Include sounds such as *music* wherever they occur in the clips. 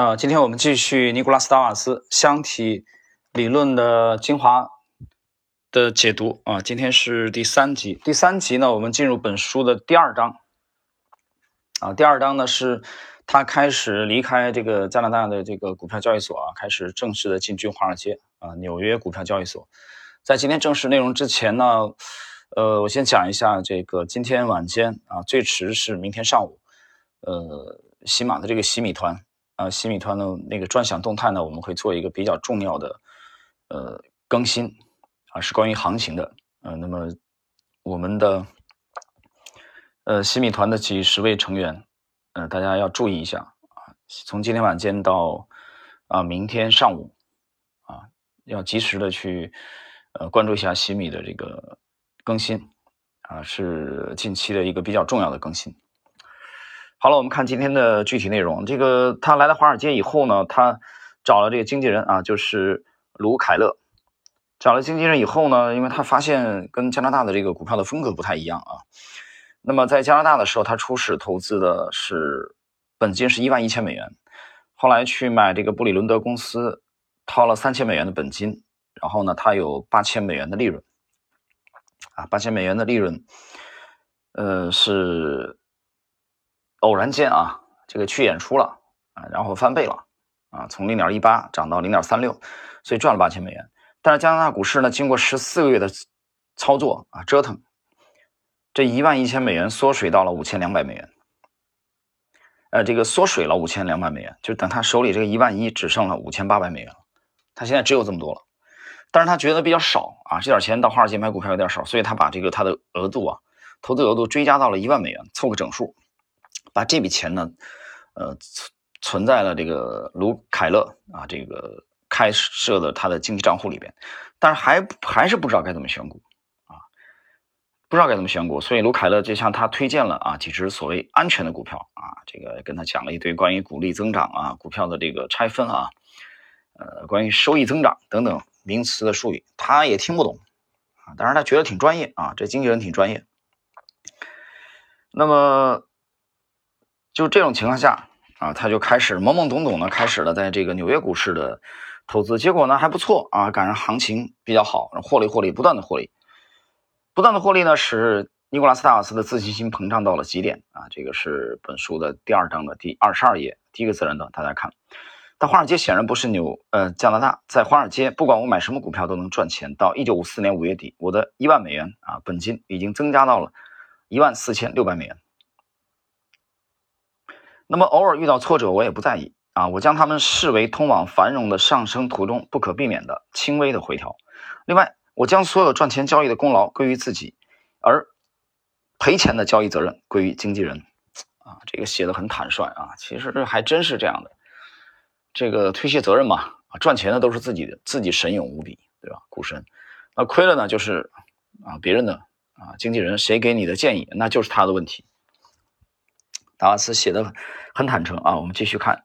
啊，今天我们继续尼古拉斯达瓦斯箱体理论的精华的解读啊，今天是第三集。第三集呢，我们进入本书的第二章啊，第二章呢是他开始离开这个加拿大的这个股票交易所啊，开始正式的进军华尔街啊，纽约股票交易所。在今天正式内容之前呢，呃，我先讲一下这个今天晚间啊，最迟是明天上午，呃，喜马的这个喜米团。啊，西米团的那个专享动态呢，我们会做一个比较重要的呃更新啊，是关于行情的。呃，那么我们的呃西米团的几十位成员，呃，大家要注意一下啊，从今天晚间到啊明天上午啊，要及时的去呃关注一下西米的这个更新啊，是近期的一个比较重要的更新。好了，我们看今天的具体内容。这个他来到华尔街以后呢，他找了这个经纪人啊，就是卢凯勒。找了经纪人以后呢，因为他发现跟加拿大的这个股票的风格不太一样啊。那么在加拿大的时候，他初始投资的是本金是一万一千美元，后来去买这个布里伦德公司，掏了三千美元的本金，然后呢，他有八千美元的利润啊，八千美元的利润，呃是。偶然间啊，这个去演出了啊，然后翻倍了啊，从零点一八涨到零点三六，所以赚了八千美元。但是加拿大股市呢，经过十四个月的操作啊折腾，这一万一千美元缩水到了五千两百美元，呃，这个缩水了五千两百美元，就等他手里这个一万一只剩了五千八百美元了，他现在只有这么多了。但是他觉得比较少啊，这点钱到华尔街买股票有点少，所以他把这个他的额度啊，投资额度追加到了一万美元，凑个整数。把这笔钱呢，呃，存存在了这个卢凯勒啊这个开设的他的经济账户里边，但是还还是不知道该怎么选股啊，不知道该怎么选股，所以卢凯勒就向他推荐了啊几只所谓安全的股票啊，这个跟他讲了一堆关于股利增长啊、股票的这个拆分啊，呃，关于收益增长等等名词的术语，他也听不懂啊，但是他觉得挺专业啊，这经纪人挺专业，那么。就这种情况下啊，他就开始懵懵懂懂的开始了在这个纽约股市的投资，结果呢还不错啊，赶上行情比较好，获利获利不断的获利，不断的获利呢使尼古拉斯·达瓦斯的自信心膨胀到了极点啊。这个是本书的第二章的第二十二页第一个自然段，大家看。但华尔街显然不是纽呃加拿大，在华尔街不管我买什么股票都能赚钱。到一九五四年五月底，我的一万美元啊本金已经增加到了一万四千六百美元。那么偶尔遇到挫折，我也不在意啊，我将他们视为通往繁荣的上升途中不可避免的轻微的回调。另外，我将所有赚钱交易的功劳归于自己，而赔钱的交易责任归于经纪人。啊，这个写的很坦率啊，其实这还真是这样的。这个推卸责任嘛，啊，赚钱的都是自己的，自己神勇无比，对吧？股神，那亏了呢，就是啊别人的啊经纪人谁给你的建议，那就是他的问题。达瓦斯写的很坦诚啊，我们继续看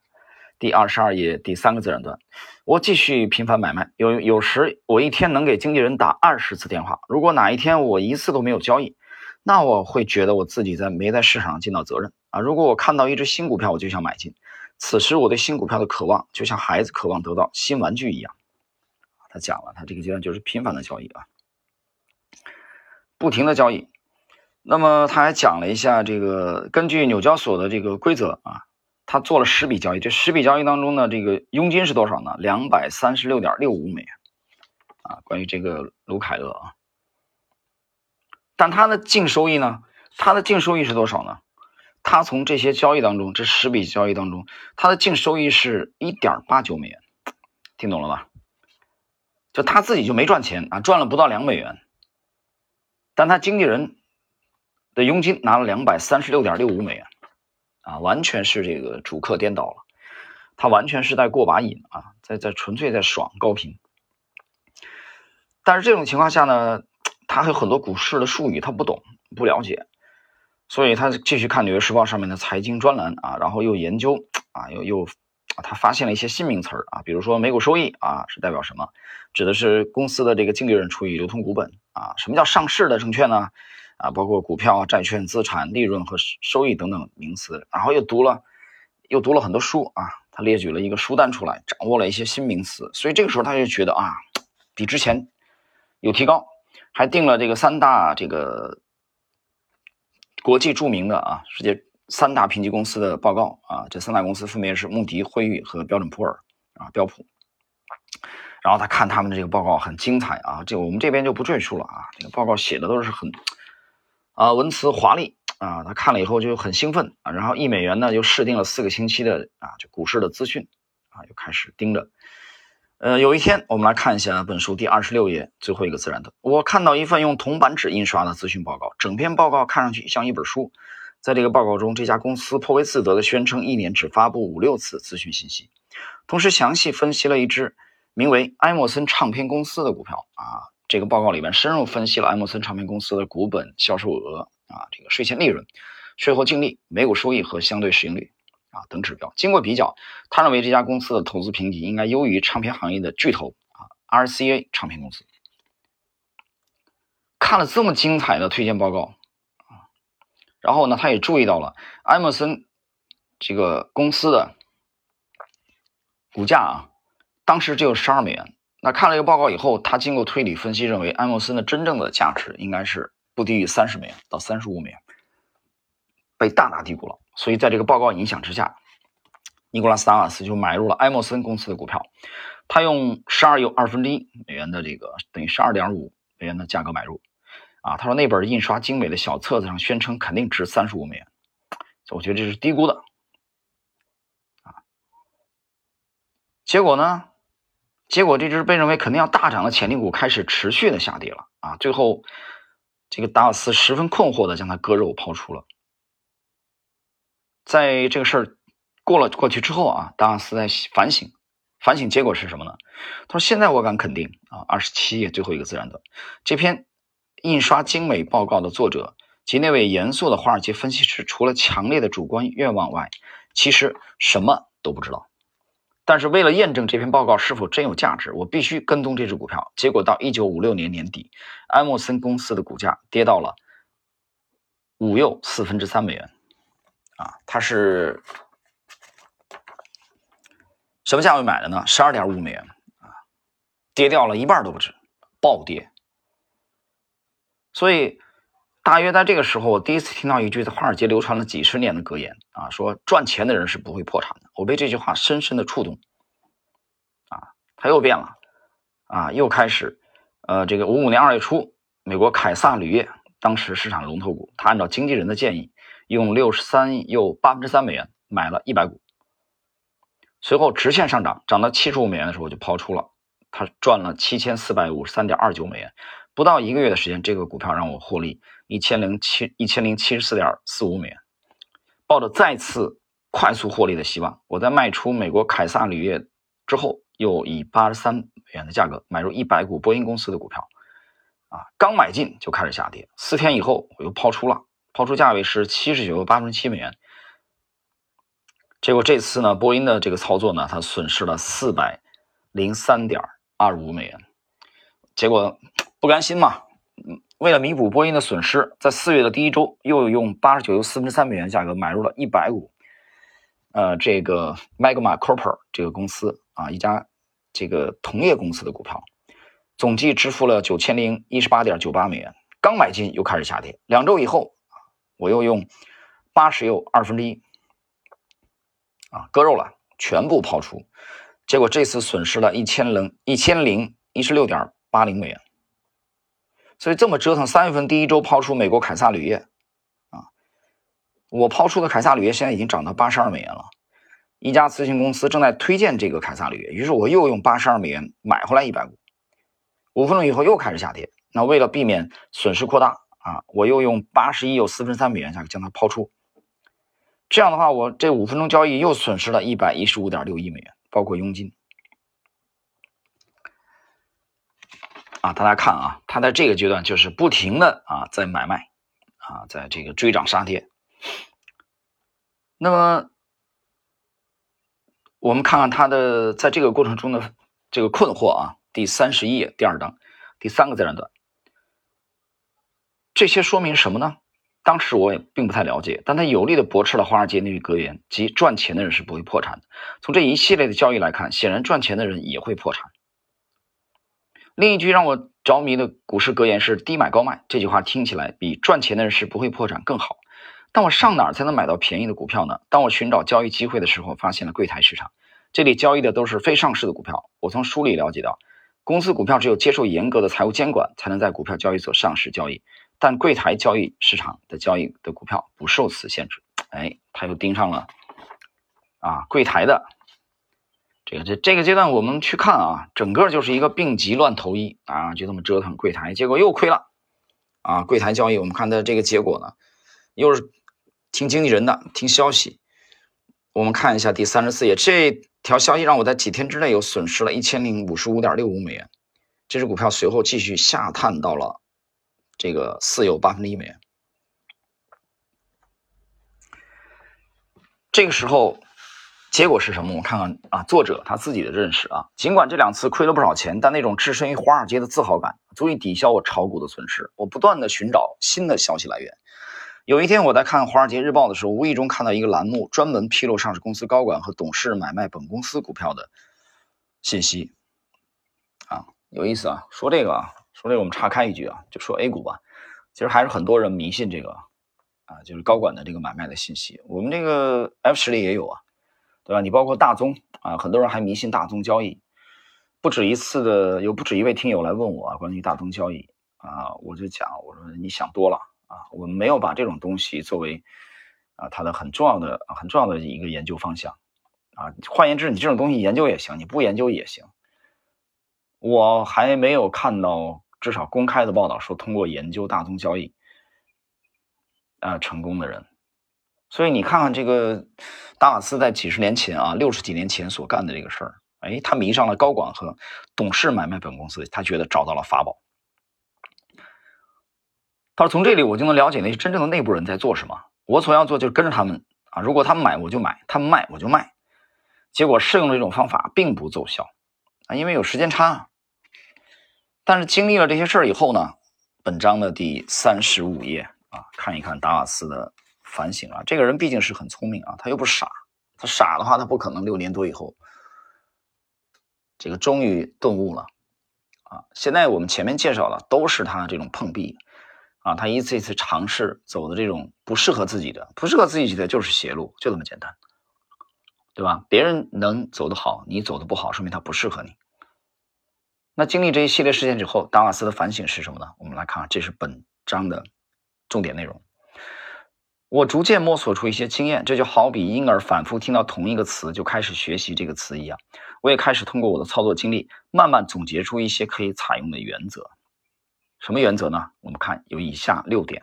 第二十二页第三个自然段。我继续频繁买卖，有有时我一天能给经纪人打二十次电话。如果哪一天我一次都没有交易，那我会觉得我自己在没在市场上尽到责任啊。如果我看到一只新股票，我就想买进，此时我对新股票的渴望就像孩子渴望得到新玩具一样。他讲了，他这个阶段就是频繁的交易啊，不停的交易。那么他还讲了一下这个，根据纽交所的这个规则啊，他做了十笔交易，这十笔交易当中呢，这个佣金是多少呢？两百三十六点六五美元啊。关于这个卢凯勒啊，但他的净收益呢？他的净收益是多少呢？他从这些交易当中，这十笔交易当中，他的净收益是一点八九美元，听懂了吧？就他自己就没赚钱啊，赚了不到两美元，但他经纪人。的佣金拿了两百三十六点六五美元，啊，完全是这个主客颠倒了，他完全是在过把瘾啊，在在纯粹在爽高频。但是这种情况下呢，他还有很多股市的术语他不懂不了解，所以他继续看《纽约时报》上面的财经专栏啊，然后又研究啊，又又他发现了一些新名词儿啊，比如说每股收益啊是代表什么？指的是公司的这个净利润除以流通股本啊。什么叫上市的证券呢？啊，包括股票、债券、资产、利润和收益等等名词，然后又读了，又读了很多书啊。他列举了一个书单出来，掌握了一些新名词，所以这个时候他就觉得啊，比之前有提高，还定了这个三大这个国际著名的啊世界三大评级公司的报告啊，这三大公司分别是穆迪、惠誉和标准普尔啊标普。然后他看他们的这个报告很精彩啊，这我们这边就不赘述了啊，这个报告写的都是很啊文辞华丽。啊，他看了以后就很兴奋啊，然后一美元呢就试定了四个星期的啊，就股市的资讯啊，就开始盯着。呃，有一天我们来看一下本书第二十六页最后一个自然的，我看到一份用铜版纸印刷的资讯报告，整篇报告看上去像一本书。在这个报告中，这家公司颇为自得地宣称，一年只发布五六次资讯信息，同时详细分析了一只名为埃默森唱片公司的股票啊。这个报告里面深入分析了埃默森唱片公司的股本、销售额。啊，这个税前利润、税后净利、每股收益和相对市盈率啊等指标，经过比较，他认为这家公司的投资评级应该优于唱片行业的巨头啊 RCA 唱片公司。看了这么精彩的推荐报告啊，然后呢，他也注意到了埃默森这个公司的股价啊，当时只有十二美元。那看了一个报告以后，他经过推理分析，认为埃默森的真正的价值应该是。不低于三十美元到三十五美元，被大大低估了。所以在这个报告影响之下，尼古拉斯·达瓦斯就买入了埃默森公司的股票。他用十二又二分之一美元的这个等于十二点五美元的价格买入。啊，他说那本印刷精美的小册子上宣称肯定值三十五美元，我觉得这是低估的。啊，结果呢？结果这只被认为肯定要大涨的潜力股开始持续的下跌了。啊，最后。这个达尔斯十分困惑的将它割肉抛出了。在这个事儿过了过去之后啊，达尔斯在反省，反省结果是什么呢？他说：“现在我敢肯定啊，二十七页最后一个自然段，这篇印刷精美报告的作者及那位严肃的华尔街分析师，除了强烈的主观愿望外，其实什么都不知道。”但是为了验证这篇报告是否真有价值，我必须跟踪这只股票。结果到一九五六年年底，埃默森公司的股价跌到了五又四分之三美元。啊，它是什么价位买的呢？十二点五美元啊，跌掉了一半都不止，暴跌。所以。大约在这个时候，我第一次听到一句在华尔街流传了几十年的格言啊，说赚钱的人是不会破产的。我被这句话深深的触动，啊，他又变了，啊，又开始，呃，这个五五年二月初，美国凯撒铝业当时市场龙头股，他按照经纪人的建议，用六十三又八分之三美元买了一百股，随后直线上涨，涨到七十五美元的时候就抛出了，他赚了七千四百五十三点二九美元。不到一个月的时间，这个股票让我获利一千零七一千零七十四点四五美元。抱着再次快速获利的希望，我在卖出美国凯撒铝业之后，又以八十三美元的价格买入一百股波音公司的股票。啊，刚买进就开始下跌，四天以后我又抛出了，抛出价位是七十九八分七美元。结果这次呢，波音的这个操作呢，它损失了四百零三点二五美元。结果。不甘心嘛，为了弥补波音的损失，在四月的第一周又用八十九又四分之三美元价格买入了一百股，呃，这个 Magma Copper 这个公司啊，一家这个同业公司的股票，总计支付了九千零一十八点九八美元。刚买进又开始下跌，两周以后我又用八十又二分之一啊割肉了，全部抛出，结果这次损失了一千零一千零一十六点八零美元。所以这么折腾，三月份第一周抛出美国凯撒铝业，啊，我抛出的凯撒铝业现在已经涨到八十二美元了。一家咨询公司正在推荐这个凯撒铝业，于是我又用八十二美元买回来一百股。五分钟以后又开始下跌，那为了避免损失扩大啊，我又用八十一又四分三美元价格将它抛出。这样的话，我这五分钟交易又损失了一百一十五点六亿美元，包括佣金。啊，大家看啊，他在这个阶段就是不停的啊在买卖，啊，在这个追涨杀跌。那么我们看看他的在这个过程中的这个困惑啊，第三十一页第二章第三个自然段，这些说明什么呢？当时我也并不太了解，但他有力的驳斥了华尔街那句格言，即赚钱的人是不会破产的。从这一系列的交易来看，显然赚钱的人也会破产。另一句让我着迷的股市格言是“低买高卖”，这句话听起来比赚钱的人是不会破产更好。但我上哪儿才能买到便宜的股票呢？当我寻找交易机会的时候，发现了柜台市场，这里交易的都是非上市的股票。我从书里了解到，公司股票只有接受严格的财务监管，才能在股票交易所上市交易。但柜台交易市场的交易的股票不受此限制。哎，他又盯上了啊，柜台的这这这个阶段，我们去看啊，整个就是一个病急乱投医啊，就这么折腾柜台，结果又亏了啊。柜台交易，我们看的这个结果呢，又是听经纪人的，听消息。我们看一下第三十四页，这条消息让我在几天之内有损失了一千零五十五点六五美元。这只股票随后继续下探到了。这个四有八分之一美元。这个时候，结果是什么？我看看啊，作者他自己的认识啊。尽管这两次亏了不少钱，但那种置身于华尔街的自豪感足以抵消我炒股的损失。我不断的寻找新的消息来源。有一天，我在看《华尔街日报》的时候，无意中看到一个栏目，专门披露上市公司高管和董事买卖本公司股票的信息。啊，有意思啊！说这个啊。说这个，我们岔开一句啊，就说 A 股吧。其实还是很多人迷信这个啊，就是高管的这个买卖的信息。我们这个 F 十里也有啊，对吧？你包括大宗啊，很多人还迷信大宗交易。不止一次的，有不止一位听友来问我啊，关于大宗交易啊，我就讲，我说你想多了啊，我们没有把这种东西作为啊它的很重要的、很重要的一个研究方向啊。换言之，你这种东西研究也行，你不研究也行。我还没有看到。至少公开的报道说，通过研究大宗交易，啊，成功的人。所以你看看这个达瓦斯在几十年前啊，六十几年前所干的这个事儿，哎，他迷上了高管和董事买卖本公司，他觉得找到了法宝。他说：“从这里我就能了解那些真正的内部人在做什么。我所要做就是跟着他们啊，如果他们买我就买，他们卖我就卖。结果试用这种方法并不奏效啊，因为有时间差。”但是经历了这些事儿以后呢，本章的第三十五页啊，看一看达瓦斯的反省啊。这个人毕竟是很聪明啊，他又不傻，他傻的话他不可能六年多以后，这个终于顿悟了啊。现在我们前面介绍的都是他这种碰壁啊，他一次一次尝试走的这种不适合自己的，不适合自己的就是邪路，就这么简单，对吧？别人能走得好，你走的不好，说明他不适合你。那经历这一系列事件之后，达瓦斯的反省是什么呢？我们来看，这是本章的重点内容。我逐渐摸索出一些经验，这就好比婴儿反复听到同一个词就开始学习这个词一样。我也开始通过我的操作经历，慢慢总结出一些可以采用的原则。什么原则呢？我们看有以下六点：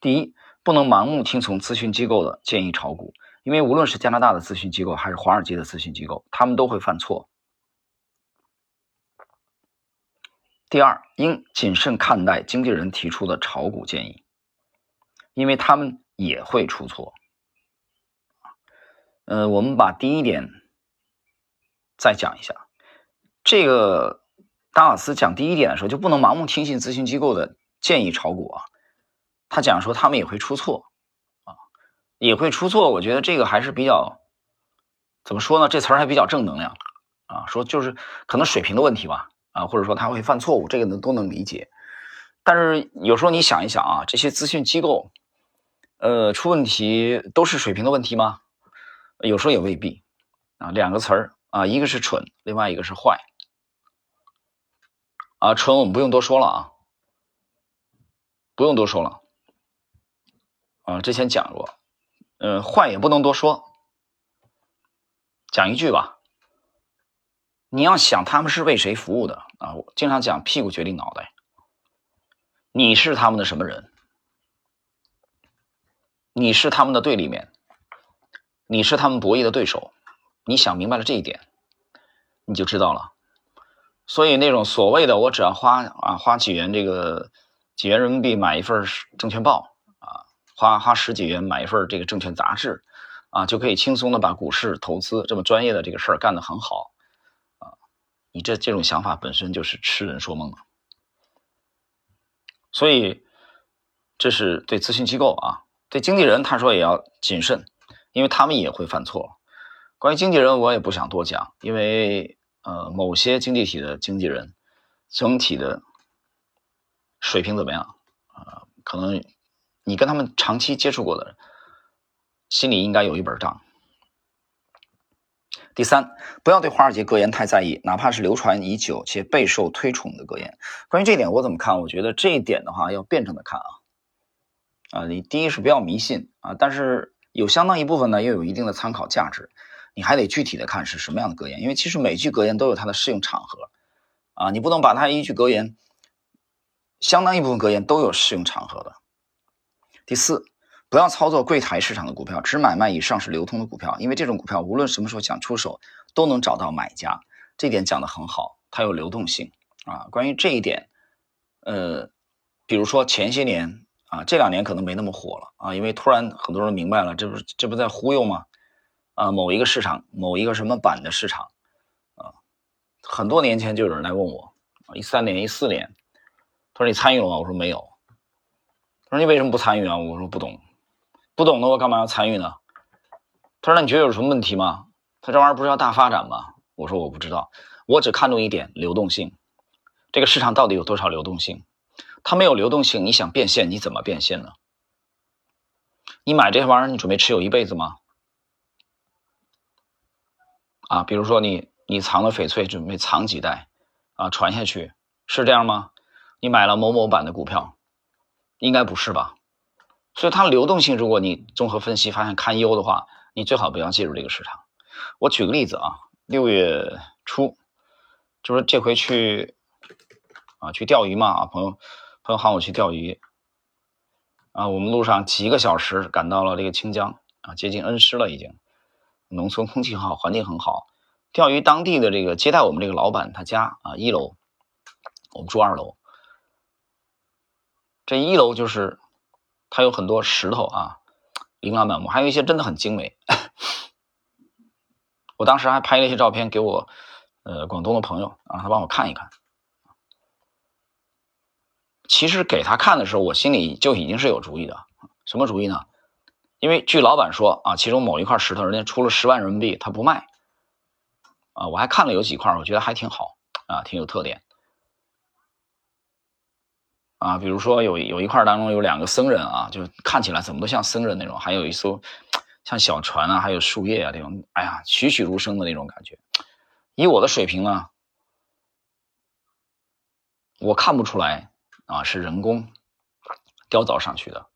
第一，不能盲目听从咨询机构的建议炒股，因为无论是加拿大的咨询机构还是华尔街的咨询机构，他们都会犯错。第二，应谨慎看待经纪人提出的炒股建议，因为他们也会出错。呃，我们把第一点再讲一下。这个达瓦斯讲第一点的时候，就不能盲目听信咨询机构的建议炒股啊。他讲说他们也会出错啊，也会出错。我觉得这个还是比较怎么说呢？这词儿还比较正能量啊，说就是可能水平的问题吧。啊，或者说他会犯错误，这个能都能理解。但是有时候你想一想啊，这些咨询机构，呃，出问题都是水平的问题吗？有时候也未必。啊，两个词儿啊，一个是蠢，另外一个是坏。啊，蠢我们不用多说了啊，不用多说了。啊，之前讲过，嗯，坏也不能多说，讲一句吧。你要想他们是为谁服务的啊？我经常讲屁股决定脑袋。你是他们的什么人？你是他们的对立面，你是他们博弈的对手。你想明白了这一点，你就知道了。所以那种所谓的我只要花啊花几元这个几元人民币买一份证券报啊，花花十几元买一份这个证券杂志啊，就可以轻松的把股市投资这么专业的这个事儿干得很好啊。你这这种想法本身就是痴人说梦了！所以这是对咨询机构啊，对经纪人他说也要谨慎，因为他们也会犯错。关于经纪人，我也不想多讲，因为呃，某些经济体的经纪人整体的水平怎么样啊？可能你跟他们长期接触过的人，心里应该有一本账。第三，不要对华尔街格言太在意，哪怕是流传已久且备受推崇的格言。关于这一点，我怎么看？我觉得这一点的话，要辩证的看啊。啊，你第一是不要迷信啊，但是有相当一部分呢，又有一定的参考价值。你还得具体的看是什么样的格言，因为其实每句格言都有它的适用场合啊，你不能把它一句格言，相当一部分格言都有适用场合的。第四。不要操作柜台市场的股票，只买卖以上市流通的股票，因为这种股票无论什么时候想出手，都能找到买家。这点讲的很好，它有流动性啊。关于这一点，呃，比如说前些年啊，这两年可能没那么火了啊，因为突然很多人明白了，这不是这不在忽悠吗？啊，某一个市场，某一个什么板的市场啊，很多年前就有人来问我，一三年、一四年，他说你参与了吗？我说没有。他说你为什么不参与啊？我说不懂。不懂的我干嘛要参与呢？他说：“那你觉得有什么问题吗？他这玩意儿不是要大发展吗？”我说：“我不知道，我只看重一点流动性。这个市场到底有多少流动性？它没有流动性，你想变现你怎么变现呢？你买这些玩意儿，你准备持有一辈子吗？啊，比如说你你藏了翡翠，准备藏几代啊，传下去是这样吗？你买了某某版的股票，应该不是吧？”所以它流动性，如果你综合分析发现堪忧的话，你最好不要介入这个市场。我举个例子啊，六月初，就是这回去啊去钓鱼嘛啊，朋友朋友喊我去钓鱼啊，我们路上几个小时赶到了这个清江啊，接近恩施了已经。农村空气很好，环境很好。钓鱼当地的这个接待我们这个老板他家啊一楼，我们住二楼，这一楼就是。它有很多石头啊，琳琅满目，还有一些真的很精美。*laughs* 我当时还拍了一些照片给我呃广东的朋友，让他帮我看一看。其实给他看的时候，我心里就已经是有主意的。什么主意呢？因为据老板说啊，其中某一块石头人家出了十万人民币，他不卖。啊，我还看了有几块，我觉得还挺好啊，挺有特点。啊，比如说有有一块当中有两个僧人啊，就看起来怎么都像僧人那种，还有一艘像小船啊，还有树叶啊这种，哎呀，栩栩如生的那种感觉。以我的水平呢，我看不出来啊是人工雕凿上去的，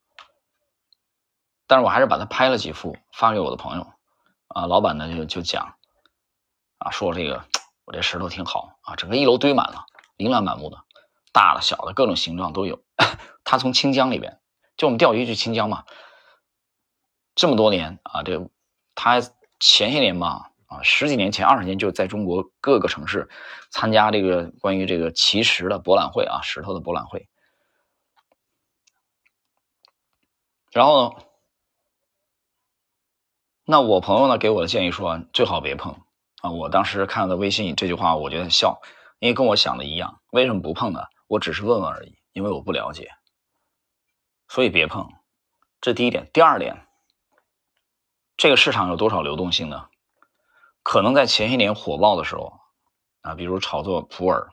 但是我还是把它拍了几幅发给我的朋友啊。老板呢就就讲啊，说这个我这石头挺好啊，整个一楼堆满了，琳琅满目的。大的、小的，各种形状都有。*laughs* 他从清江里边，就我们钓鱼去清江嘛，这么多年啊，这他前些年嘛，啊，十几年前、二十年就在中国各个城市参加这个关于这个奇石的博览会啊，石头的博览会。然后呢，那我朋友呢给我的建议说，最好别碰啊。我当时看到微信这句话，我觉得笑，因为跟我想的一样。为什么不碰呢？我只是问问而已，因为我不了解，所以别碰。这第一点，第二点，这个市场有多少流动性呢？可能在前些年火爆的时候啊，比如炒作普洱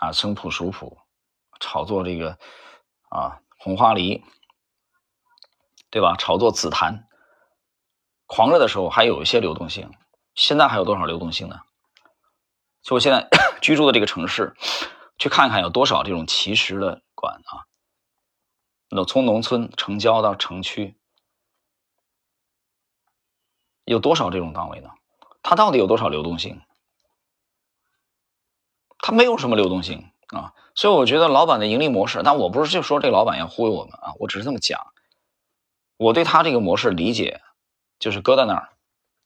啊、生普、熟普，炒作这个啊红花梨，对吧？炒作紫檀，狂热的时候还有一些流动性。现在还有多少流动性呢？就我现在 *coughs* 居住的这个城市，去看看有多少这种奇石的馆啊？那从农村城郊到城区，有多少这种档位呢？它到底有多少流动性？它没有什么流动性啊！所以我觉得老板的盈利模式，但我不是就说这老板要忽悠我们啊，我只是这么讲。我对他这个模式理解，就是搁在那儿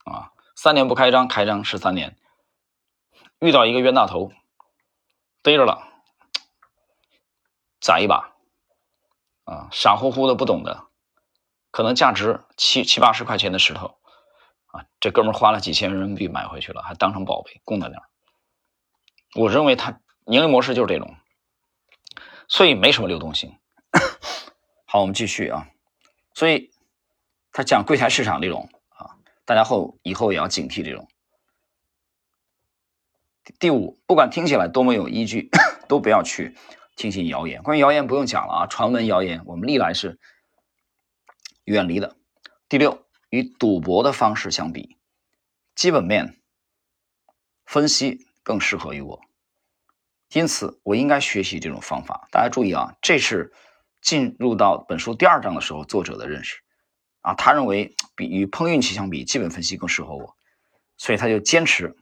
啊，三年不开张，开张是三年。遇到一个冤大头，逮着了，宰一把，啊，傻乎乎的不懂的，可能价值七七八十块钱的石头，啊，这哥们花了几千人民币买回去了，还当成宝贝供在那儿。我认为他盈利模式就是这种，所以没什么流动性 *coughs* 好，我们继续啊。所以他讲柜台市场这种啊，大家后以后也要警惕这种。第五，不管听起来多么有依据，*coughs* 都不要去听信谣言。关于谣言不用讲了啊，传闻谣言我们历来是远离的。第六，与赌博的方式相比，基本面分析更适合于我，因此我应该学习这种方法。大家注意啊，这是。进入到本书第二章的时候，作者的认识啊，他认为比与碰运气相比，基本分析更适合我，所以他就坚持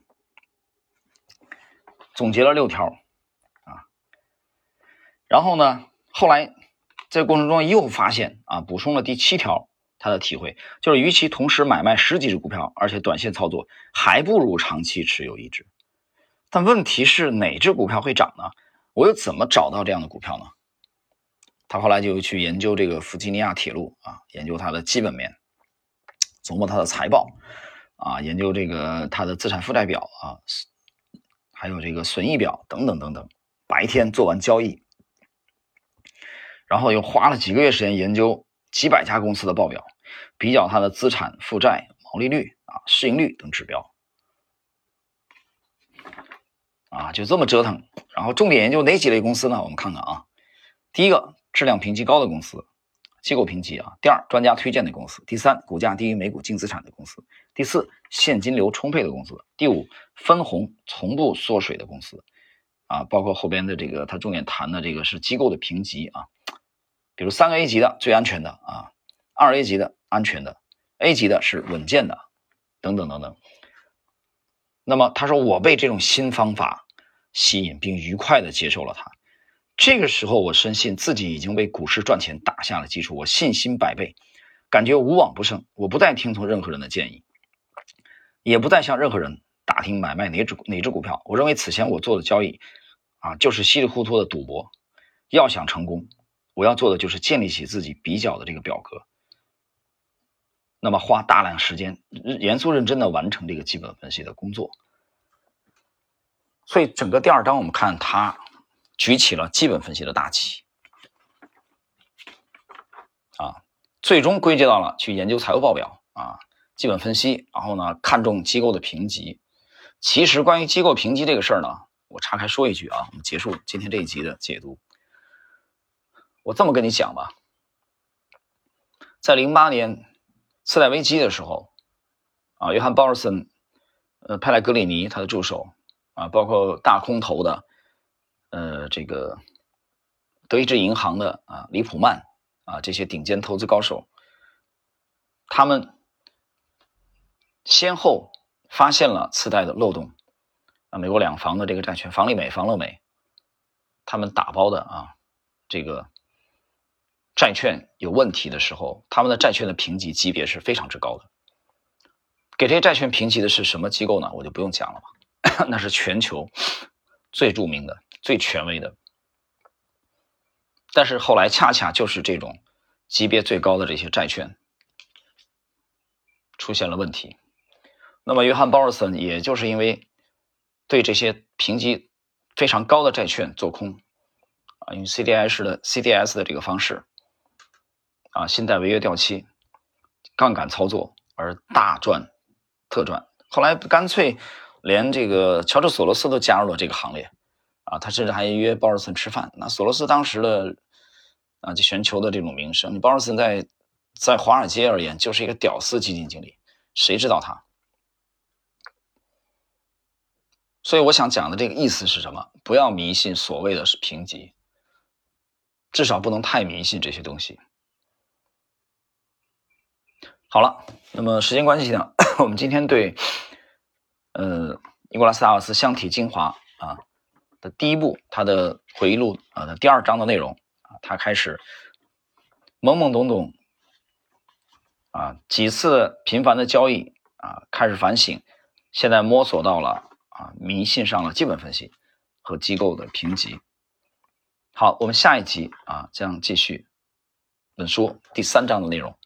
总结了六条啊。然后呢，后来在过程中又发现啊，补充了第七条，他的体会就是，与其同时买卖十几只股票，而且短线操作，还不如长期持有一只。但问题是哪只股票会涨呢？我又怎么找到这样的股票呢？他后来就去研究这个弗吉尼亚铁路啊，研究它的基本面，琢磨它的财报啊，研究这个它的资产负债表啊，还有这个损益表等等等等。白天做完交易，然后又花了几个月时间研究几百家公司的报表，比较它的资产负债、毛利率啊、市盈率等指标啊，就这么折腾。然后重点研究哪几类公司呢？我们看看啊，第一个。质量评级高的公司，机构评级啊。第二，专家推荐的公司。第三，股价低于每股净资产的公司。第四，现金流充沛的公司。第五，分红从不缩水的公司。啊，包括后边的这个，他重点谈的这个是机构的评级啊，比如三个 A 级的最安全的啊，二 A 级的安全的，A 级的是稳健的，等等等等。那么他说，我被这种新方法吸引，并愉快的接受了它。这个时候，我深信自己已经为股市赚钱打下了基础，我信心百倍，感觉无往不胜。我不再听从任何人的建议，也不再向任何人打听买卖哪只哪只股票。我认为此前我做的交易，啊，就是稀里糊涂的赌博。要想成功，我要做的就是建立起自己比较的这个表格，那么花大量时间，严肃认真的完成这个基本分析的工作。所以，整个第二章我们看他。举起了基本分析的大旗，啊，最终归结到了去研究财务报表啊，基本分析，然后呢，看重机构的评级。其实关于机构评级这个事儿呢，我岔开说一句啊，我们结束今天这一集的解读。我这么跟你讲吧，在零八年次贷危机的时候，啊，约翰鲍尔森，呃，派莱格里尼他的助手啊，包括大空头的。呃，这个德意志银行的啊，李普曼啊，这些顶尖投资高手，他们先后发现了次贷的漏洞啊，美国两房的这个债券，房利美、房乐美，他们打包的啊，这个债券有问题的时候，他们的债券的评级级别是非常之高的。给这些债券评级的是什么机构呢？我就不用讲了吧，*laughs* 那是全球最著名的。最权威的，但是后来恰恰就是这种级别最高的这些债券出现了问题。那么，约翰鲍尔森也就是因为对这些评级非常高的债券做空啊，用 CDS 的 CDS 的这个方式啊，信贷违约掉期、杠杆操作而大赚特赚。后来干脆连这个乔治索罗斯都加入了这个行列。啊，他甚至还约鲍尔森吃饭。那索罗斯当时的啊，就全球的这种名声，鲍尔森在在华尔街而言就是一个屌丝基金经理，谁知道他？所以我想讲的这个意思是什么？不要迷信所谓的是评级，至少不能太迷信这些东西。好了，那么时间关系呢，*coughs* 我们今天对呃尼古拉斯达尔斯箱体精华啊。的第一步，他的回忆录啊的第二章的内容啊，他开始懵懵懂懂啊，几次频繁的交易啊，开始反省，现在摸索到了啊，迷信上了基本分析和机构的评级。好，我们下一集啊将继续本书第三章的内容。